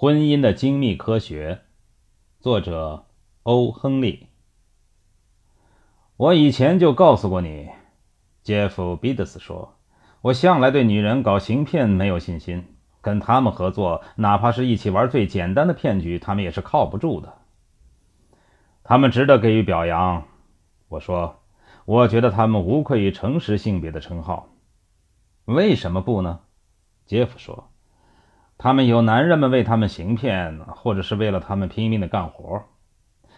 婚姻的精密科学，作者欧·亨利。我以前就告诉过你，杰夫·彼得斯说，我向来对女人搞行骗没有信心，跟他们合作，哪怕是一起玩最简单的骗局，他们也是靠不住的。他们值得给予表扬，我说，我觉得他们无愧于诚实性别的称号。为什么不呢？杰夫说。他们有男人们为他们行骗，或者是为了他们拼命的干活。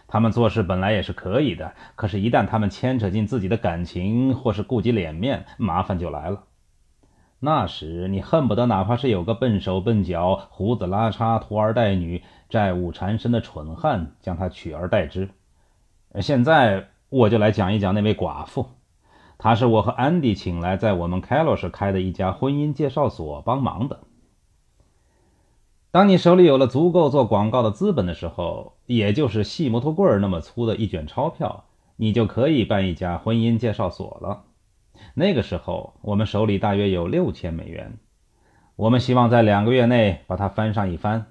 他们做事本来也是可以的，可是，一旦他们牵扯进自己的感情，或是顾及脸面，麻烦就来了。那时，你恨不得哪怕是有个笨手笨脚、胡子拉碴、拖儿带女、债务缠身的蠢汉，将他取而代之。现在，我就来讲一讲那位寡妇。她是我和安迪请来，在我们开罗市开的一家婚姻介绍所帮忙的。当你手里有了足够做广告的资本的时候，也就是细木头棍儿那么粗的一卷钞票，你就可以办一家婚姻介绍所了。那个时候，我们手里大约有六千美元。我们希望在两个月内把它翻上一番，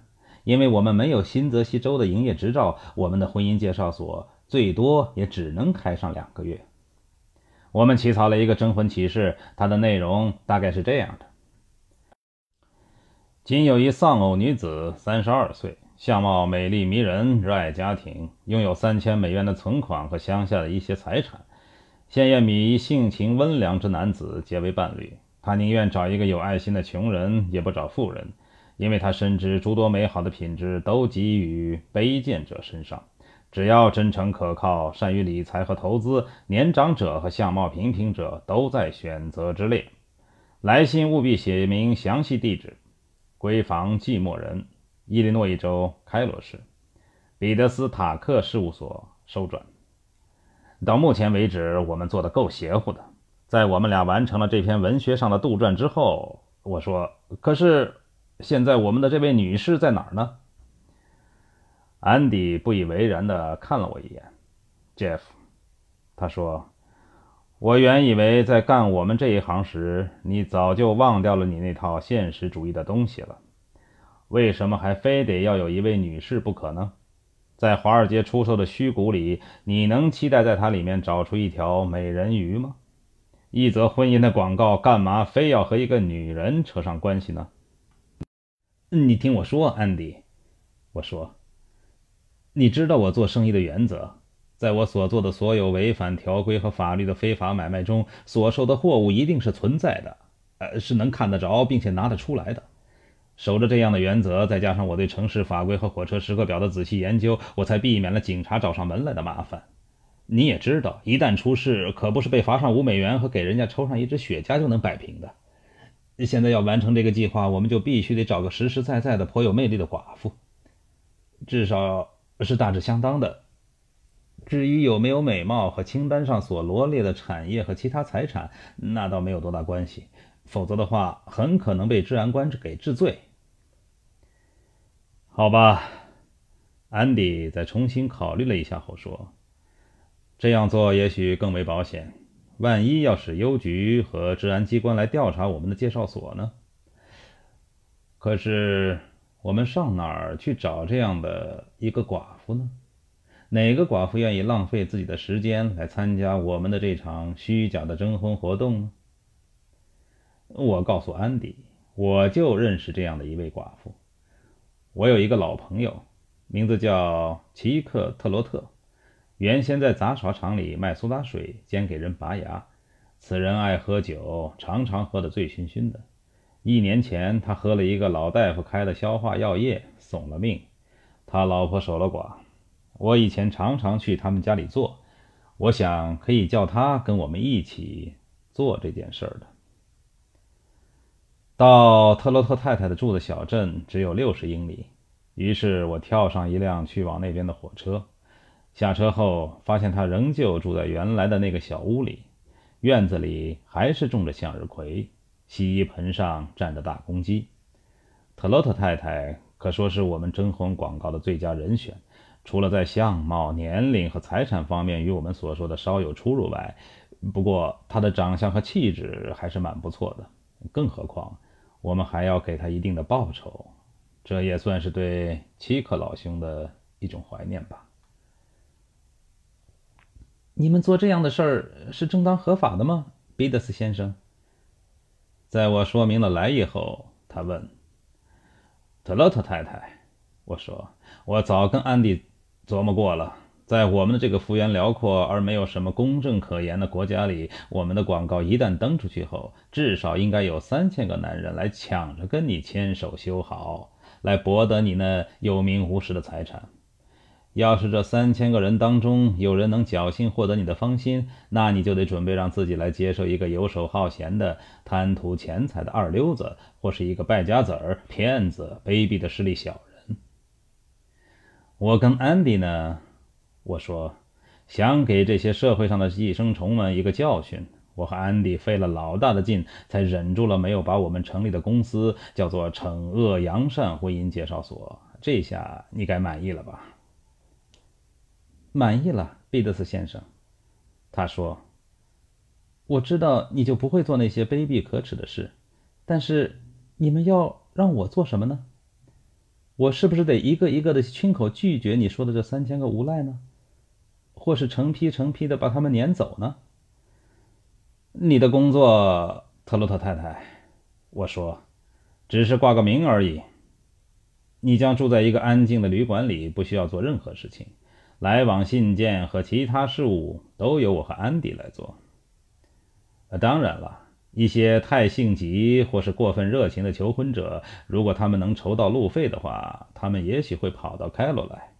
因为我们没有新泽西州的营业执照，我们的婚姻介绍所最多也只能开上两个月。我们起草了一个征婚启事，它的内容大概是这样的。仅有一丧偶女子，三十二岁，相貌美丽迷人，热爱家庭，拥有三千美元的存款和乡下的一些财产。现愿与性情温良之男子结为伴侣。他宁愿找一个有爱心的穷人，也不找富人，因为他深知诸多美好的品质都给予卑贱者身上。只要真诚可靠，善于理财和投资，年长者和相貌平平者都在选择之列。来信务必写明详细地址。闺房寂寞人，伊利诺伊州开罗市，彼得斯塔克事务所收转。到目前为止，我们做的够邪乎的。在我们俩完成了这篇文学上的杜撰之后，我说：“可是现在我们的这位女士在哪儿呢？”安迪不以为然地看了我一眼。Jeff，他说。我原以为在干我们这一行时，你早就忘掉了你那套现实主义的东西了。为什么还非得要有一位女士不可呢？在华尔街出售的虚股里，你能期待在它里面找出一条美人鱼吗？一则婚姻的广告，干嘛非要和一个女人扯上关系呢？你听我说，安迪，我说，你知道我做生意的原则。在我所做的所有违反条规和法律的非法买卖中，所售的货物一定是存在的，呃，是能看得着并且拿得出来的。守着这样的原则，再加上我对城市法规和火车时刻表的仔细研究，我才避免了警察找上门来的麻烦。你也知道，一旦出事，可不是被罚上五美元和给人家抽上一支雪茄就能摆平的。现在要完成这个计划，我们就必须得找个实实在在的、颇有魅力的寡妇，至少是大致相当的。至于有没有美貌和清单上所罗列的产业和其他财产，那倒没有多大关系。否则的话，很可能被治安官给治罪。好吧，安迪在重新考虑了一下后说：“这样做也许更为保险。万一要使邮局和治安机关来调查我们的介绍所呢？可是我们上哪儿去找这样的一个寡妇呢？”哪个寡妇愿意浪费自己的时间来参加我们的这场虚假的征婚活动呢？我告诉安迪，我就认识这样的一位寡妇。我有一个老朋友，名字叫奇克特罗特，原先在杂耍场里卖苏打水兼给人拔牙。此人爱喝酒，常常喝得醉醺醺的。一年前，他喝了一个老大夫开的消化药液，送了命。他老婆守了寡。我以前常常去他们家里做，我想可以叫他跟我们一起做这件事儿的。到特洛特太太的住的小镇只有六十英里，于是我跳上一辆去往那边的火车。下车后，发现他仍旧住在原来的那个小屋里，院子里还是种着向日葵，洗衣盆上站着大公鸡。特洛特太太可说是我们征婚广告的最佳人选。除了在相貌、年龄和财产方面与我们所说的稍有出入外，不过他的长相和气质还是蛮不错的。更何况，我们还要给他一定的报酬，这也算是对七克老兄的一种怀念吧。你们做这样的事儿是正当合法的吗，彼得斯先生？在我说明了来意后，他问特洛特太太：“我说，我早跟安迪琢磨过了，在我们的这个幅员辽阔而没有什么公正可言的国家里，我们的广告一旦登出去后，至少应该有三千个男人来抢着跟你牵手修好，来博得你那有名无实的财产。”要是这三千个人当中有人能侥幸获得你的芳心，那你就得准备让自己来接受一个游手好闲的、贪图钱财的二流子，或是一个败家子儿、骗子、卑鄙的势利小人。我跟安迪呢，我说想给这些社会上的寄生虫们一个教训。我和安迪费了老大的劲，才忍住了没有把我们成立的公司叫做“惩恶扬善婚姻介绍所”。这下你该满意了吧？满意了，毕德斯先生，他说：“我知道你就不会做那些卑鄙可耻的事，但是你们要让我做什么呢？我是不是得一个一个的亲口拒绝你说的这三千个无赖呢？或是成批成批的把他们撵走呢？”你的工作，特洛特太太，我说，只是挂个名而已。你将住在一个安静的旅馆里，不需要做任何事情。来往信件和其他事务都由我和安迪来做。当然了，一些太性急或是过分热情的求婚者，如果他们能筹到路费的话，他们也许会跑到开罗来，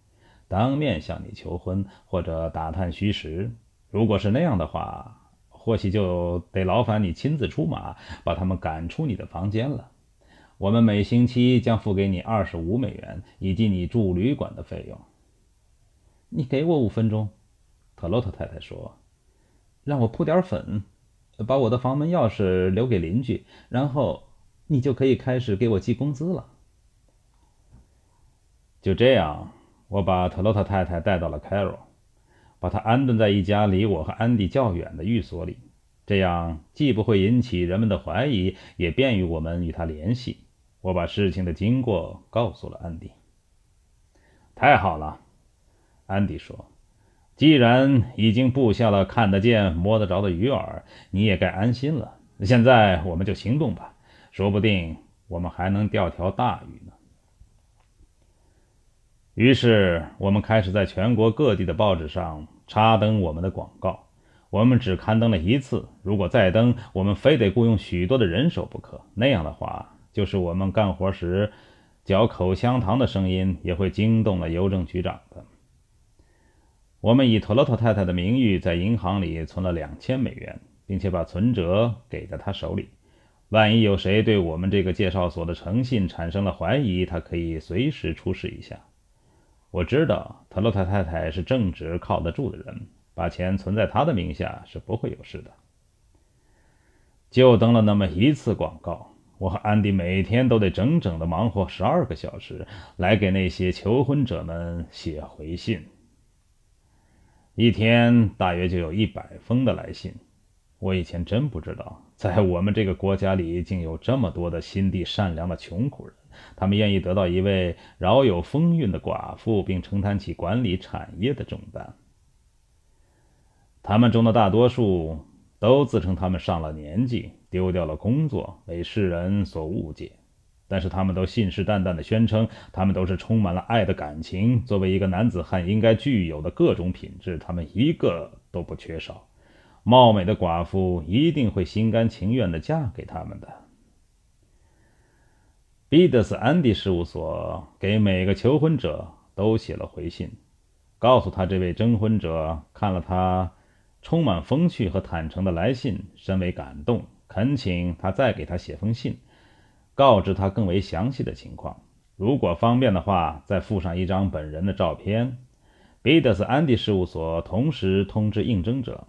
当面向你求婚或者打探虚实。如果是那样的话，或许就得劳烦你亲自出马，把他们赶出你的房间了。我们每星期将付给你二十五美元，以及你住旅馆的费用。你给我五分钟，特洛特太太说：“让我铺点粉，把我的房门钥匙留给邻居，然后你就可以开始给我寄工资了。”就这样，我把特洛特太太带到了凯罗，把她安顿在一家离我和安迪较远的寓所里，这样既不会引起人们的怀疑，也便于我们与她联系。我把事情的经过告诉了安迪。太好了。安迪说：“既然已经布下了看得见、摸得着的鱼饵，你也该安心了。现在我们就行动吧，说不定我们还能钓条大鱼呢。”于是，我们开始在全国各地的报纸上插登我们的广告。我们只刊登了一次，如果再登，我们非得雇佣许多的人手不可。那样的话，就是我们干活时嚼口香糖的声音也会惊动了邮政局长的。我们以特洛特太太的名誉在银行里存了两千美元，并且把存折给在她手里。万一有谁对我们这个介绍所的诚信产生了怀疑，他可以随时出示一下。我知道特洛特太太是正直、靠得住的人，把钱存在她的名下是不会有事的。就登了那么一次广告，我和安迪每天都得整整的忙活十二个小时，来给那些求婚者们写回信。一天大约就有一百封的来信。我以前真不知道，在我们这个国家里竟有这么多的心地善良的穷苦人，他们愿意得到一位饶有风韵的寡妇，并承担起管理产业的重担。他们中的大多数都自称他们上了年纪，丢掉了工作，为世人所误解。但是他们都信誓旦旦地宣称，他们都是充满了爱的感情。作为一个男子汉应该具有的各种品质，他们一个都不缺少。貌美的寡妇一定会心甘情愿地嫁给他们的。彼得斯安迪事务所给每个求婚者都写了回信，告诉他这位征婚者看了他充满风趣和坦诚的来信，深为感动，恳请他再给他写封信。告知他更为详细的情况，如果方便的话，再附上一张本人的照片。彼得斯安迪事务所同时通知应征者，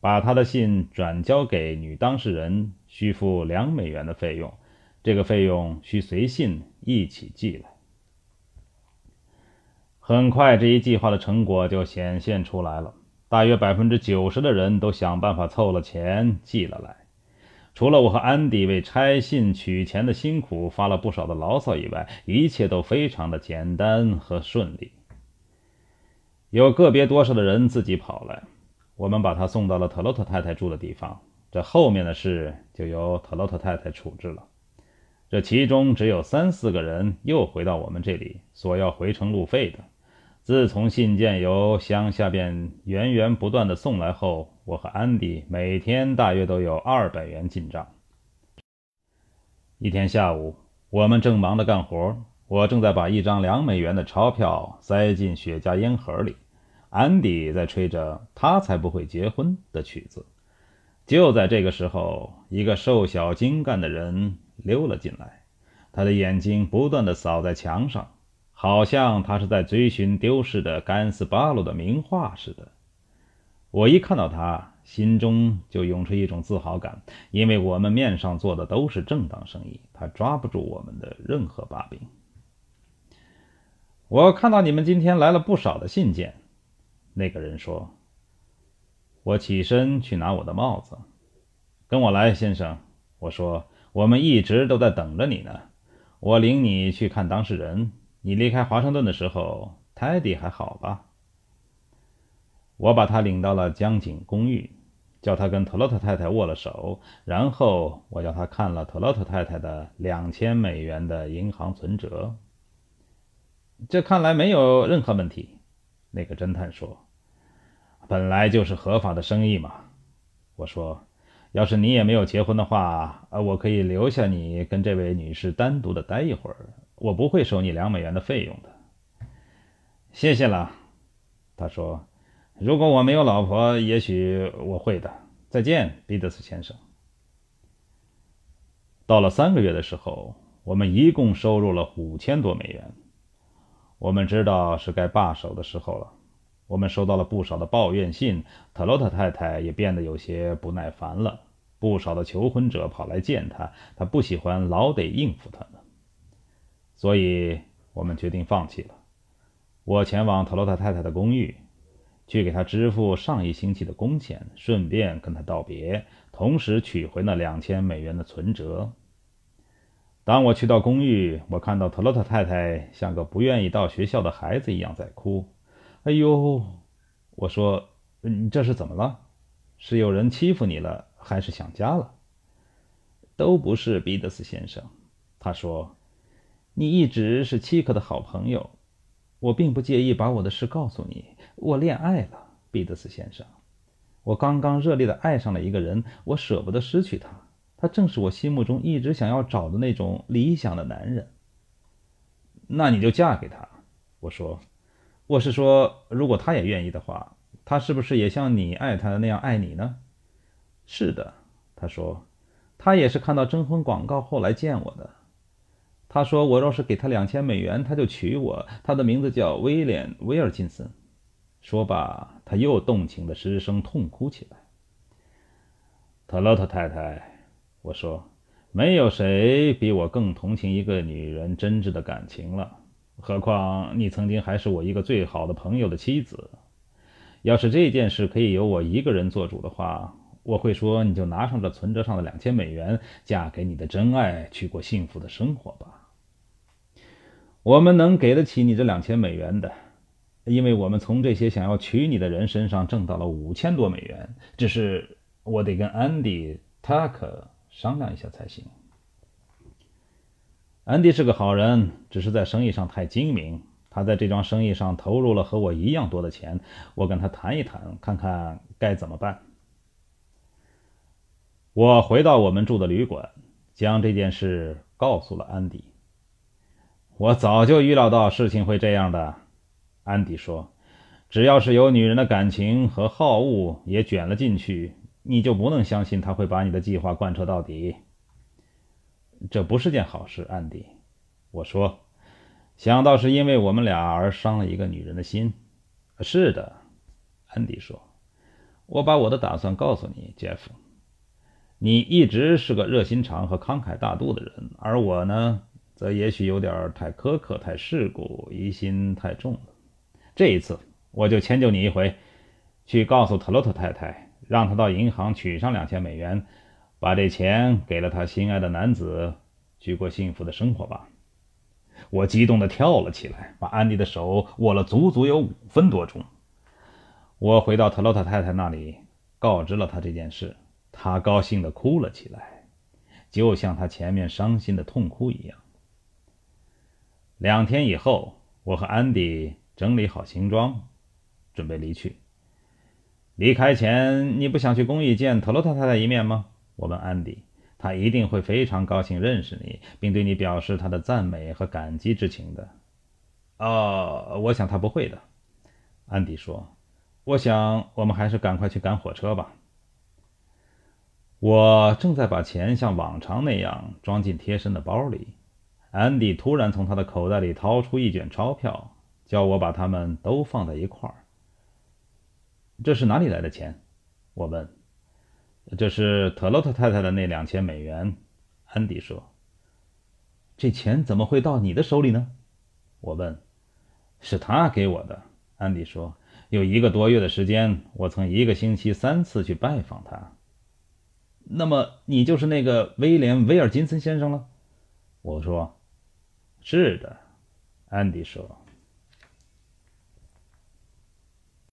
把他的信转交给女当事人，需付两美元的费用，这个费用需随信一起寄来。很快，这一计划的成果就显现出来了，大约百分之九十的人都想办法凑了钱寄了来。除了我和安迪为拆信取钱的辛苦发了不少的牢骚以外，一切都非常的简单和顺利。有个别多少的人自己跑来，我们把他送到了特洛特太太住的地方。这后面的事就由特洛特太太处置了。这其中只有三四个人又回到我们这里，索要回程路费的。自从信件由乡下边源源不断的送来后，我和安迪每天大约都有二百元进账。一天下午，我们正忙着干活，我正在把一张两美元的钞票塞进雪茄烟盒里，安迪在吹着“他才不会结婚”的曲子。就在这个时候，一个瘦小精干的人。溜了进来，他的眼睛不断地扫在墙上，好像他是在追寻丢失的甘斯巴鲁的名画似的。我一看到他，心中就涌出一种自豪感，因为我们面上做的都是正当生意，他抓不住我们的任何把柄。我看到你们今天来了不少的信件，那个人说。我起身去拿我的帽子，跟我来，先生。我说。我们一直都在等着你呢。我领你去看当事人。你离开华盛顿的时候，泰迪还好吧？我把他领到了江景公寓，叫他跟特洛特太太握了手，然后我叫他看了特洛特太太的两千美元的银行存折。这看来没有任何问题。那个侦探说：“本来就是合法的生意嘛。”我说。要是你也没有结婚的话，呃，我可以留下你跟这位女士单独的待一会儿，我不会收你两美元的费用的。谢谢了，他说。如果我没有老婆，也许我会的。再见，彼得斯先生。到了三个月的时候，我们一共收入了五千多美元。我们知道是该罢手的时候了。我们收到了不少的抱怨信，特洛特太太也变得有些不耐烦了。不少的求婚者跑来见他，他不喜欢老得应付他们，所以我们决定放弃了。我前往特洛特太太的公寓，去给她支付上一星期的工钱，顺便跟她道别，同时取回那两千美元的存折。当我去到公寓，我看到特洛特太太像个不愿意到学校的孩子一样在哭。哎呦，我说，你这是怎么了？是有人欺负你了，还是想家了？都不是，彼得斯先生。他说，你一直是契克的好朋友，我并不介意把我的事告诉你。我恋爱了，彼得斯先生。我刚刚热烈的爱上了一个人，我舍不得失去他。他正是我心目中一直想要找的那种理想的男人。那你就嫁给他，我说。我是说，如果他也愿意的话，他是不是也像你爱他那样爱你呢？是的，他说，他也是看到征婚广告后来见我的。他说，我若是给他两千美元，他就娶我。他的名字叫威廉·威尔金森。说罢，他又动情的失声痛哭起来。特洛特太太，我说，没有谁比我更同情一个女人真挚的感情了。何况你曾经还是我一个最好的朋友的妻子。要是这件事可以由我一个人做主的话，我会说：你就拿上这存折上的两千美元，嫁给你的真爱，去过幸福的生活吧。我们能给得起你这两千美元的，因为我们从这些想要娶你的人身上挣到了五千多美元。只是我得跟安迪·塔克商量一下才行。安迪是个好人，只是在生意上太精明。他在这桩生意上投入了和我一样多的钱。我跟他谈一谈，看看该怎么办。我回到我们住的旅馆，将这件事告诉了安迪。我早就预料到事情会这样的，安迪说：“只要是有女人的感情和好恶也卷了进去，你就不能相信他会把你的计划贯彻到底。”这不是件好事，安迪。我说，想到是因为我们俩而伤了一个女人的心。是的，安迪说。我把我的打算告诉你，杰夫。你一直是个热心肠和慷慨大度的人，而我呢，则也许有点太苛刻、太世故、疑心太重了。这一次，我就迁就你一回，去告诉特洛特太太，让她到银行取上两千美元。把这钱给了她心爱的男子，去过幸福的生活吧。我激动的跳了起来，把安迪的手握了足足有五分多钟。我回到特洛特太太那里，告知了她这件事，她高兴的哭了起来，就像她前面伤心的痛哭一样。两天以后，我和安迪整理好行装，准备离去。离开前，你不想去公寓见特洛特太太一面吗？我问安迪。他一定会非常高兴认识你，并对你表示他的赞美和感激之情的。哦，我想他不会的，安迪说。我想我们还是赶快去赶火车吧。我正在把钱像往常那样装进贴身的包里，安迪突然从他的口袋里掏出一卷钞票，叫我把它们都放在一块儿。这是哪里来的钱？我问。这是特洛特太太的那两千美元，安迪说。这钱怎么会到你的手里呢？我问。是他给我的，安迪说。有一个多月的时间，我曾一个星期三次去拜访他。那么你就是那个威廉·威尔金森先生了？我说。是的，安迪说。